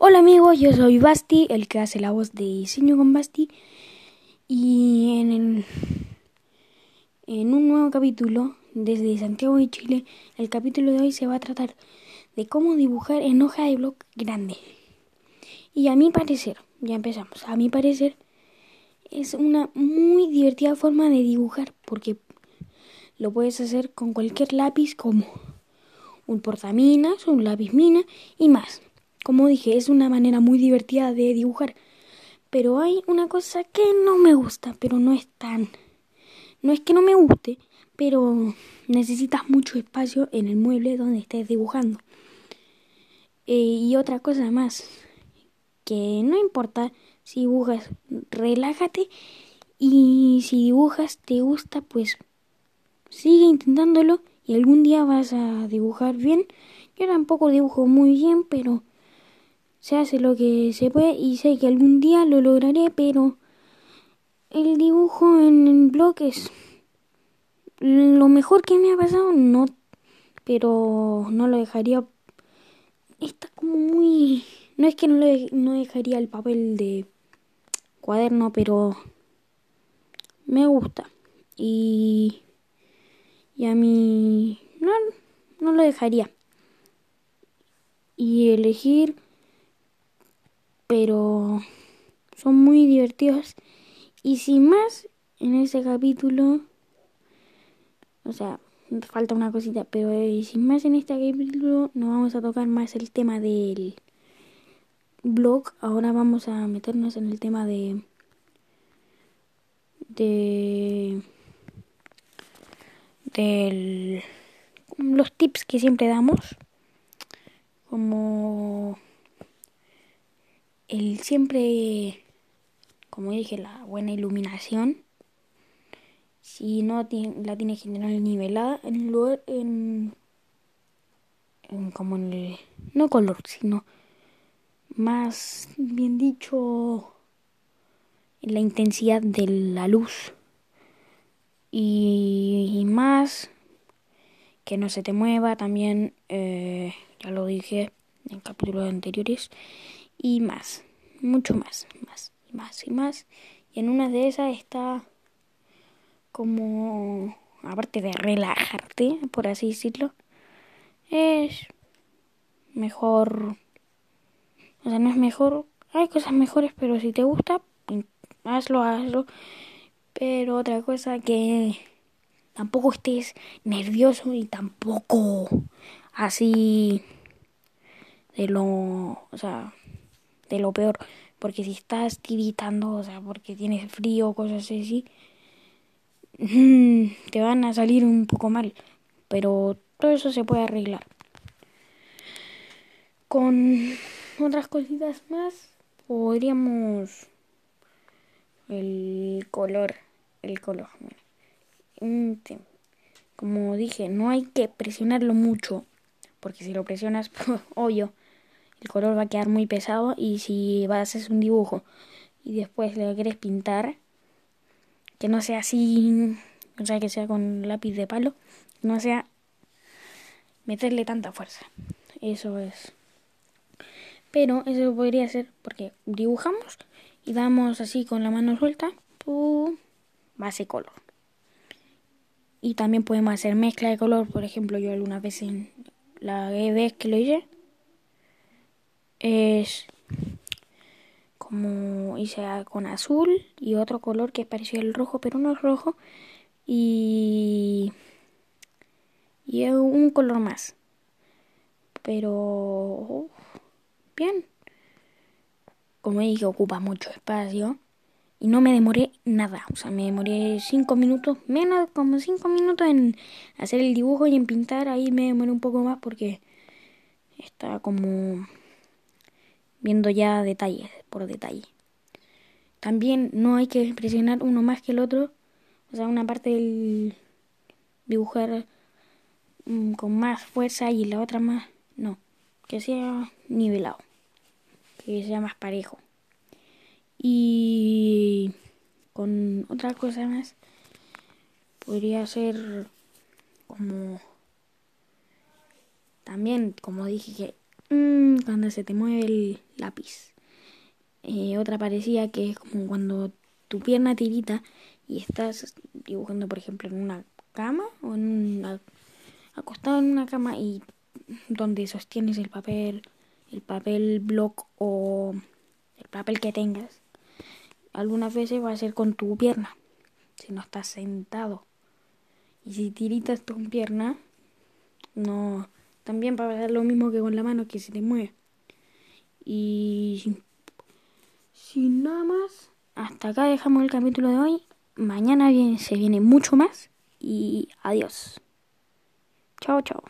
Hola amigos, yo soy Basti, el que hace la voz de Diseño con Basti. Y en, el, en un nuevo capítulo desde Santiago de Chile, el capítulo de hoy se va a tratar de cómo dibujar en hoja de blog grande. Y a mi parecer, ya empezamos, a mi parecer es una muy divertida forma de dibujar porque lo puedes hacer con cualquier lápiz como un portaminas, un lápiz mina y más. Como dije, es una manera muy divertida de dibujar. Pero hay una cosa que no me gusta, pero no es tan... No es que no me guste, pero necesitas mucho espacio en el mueble donde estés dibujando. Eh, y otra cosa más, que no importa si dibujas, relájate y si dibujas te gusta, pues sigue intentándolo y algún día vas a dibujar bien. Yo tampoco dibujo muy bien, pero se hace lo que se puede y sé que algún día lo lograré, pero el dibujo en el blog es lo mejor que me ha pasado, no, pero no lo dejaría. Está como muy. No es que no, le, no dejaría el papel de cuaderno, pero me gusta. Y, y a mí no, no lo dejaría. Y elegir pero son muy divertidos. Y sin más, en este capítulo, o sea, falta una cosita, pero eh, sin más en este capítulo no vamos a tocar más el tema del blog. Ahora vamos a meternos en el tema de de de los tips que siempre damos como el siempre, como dije, la buena iluminación. Si no la tiene general nivelada, en lugar, en, en como en el, no color, sino más bien dicho, en la intensidad de la luz. Y, más que no se te mueva también, eh, ya lo dije en capítulos anteriores y más, mucho más, más más y más. Y en una de esas está como, aparte de relajarte, por así decirlo, es mejor, o sea, no es mejor, hay cosas mejores, pero si te gusta, hazlo, hazlo. Pero otra cosa que tampoco estés nervioso y tampoco así de lo, o sea, de lo peor. Porque si estás tiritando, o sea, porque tienes frío o cosas así, mm, te van a salir un poco mal. Pero todo eso se puede arreglar. Con otras cositas más, podríamos... El color, el color. Como dije, no hay que presionarlo mucho, porque si lo presionas, obvio, el color va a quedar muy pesado y si vas a hacer un dibujo y después le quieres pintar, que no sea así, o sea, que sea con lápiz de palo, no sea meterle tanta fuerza. Eso es. Pero eso podría ser porque dibujamos y damos así con la mano suelta, pum, base color. Y también podemos hacer mezcla de color, por ejemplo, yo alguna vez en la vez que lo hice, es como hice con azul y otro color que es parecido al rojo, pero no es rojo. Y, y es un color más. Pero bien. Como dije, ocupa mucho espacio. Y no me demoré nada. O sea, me demoré 5 minutos, menos como 5 minutos en hacer el dibujo y en pintar. Ahí me demoré un poco más porque está como viendo ya detalles por detalle. También no hay que presionar uno más que el otro, o sea, una parte del dibujar mm, con más fuerza y la otra más, no, que sea nivelado, que sea más parejo. Y con otra cosa más, podría ser como también, como dije, que mm, cuando se te mueve el lápiz. Eh, otra parecía que es como cuando tu pierna tirita y estás dibujando, por ejemplo, en una cama o en una, acostado en una cama y donde sostienes el papel, el papel block o el papel que tengas. Algunas veces va a ser con tu pierna, si no estás sentado. Y si tiritas tu pierna, no, también va a pasar lo mismo que con la mano que se te mueve. Y sin nada más, hasta acá dejamos el capítulo de hoy. Mañana se viene mucho más y adiós. Chao, chao.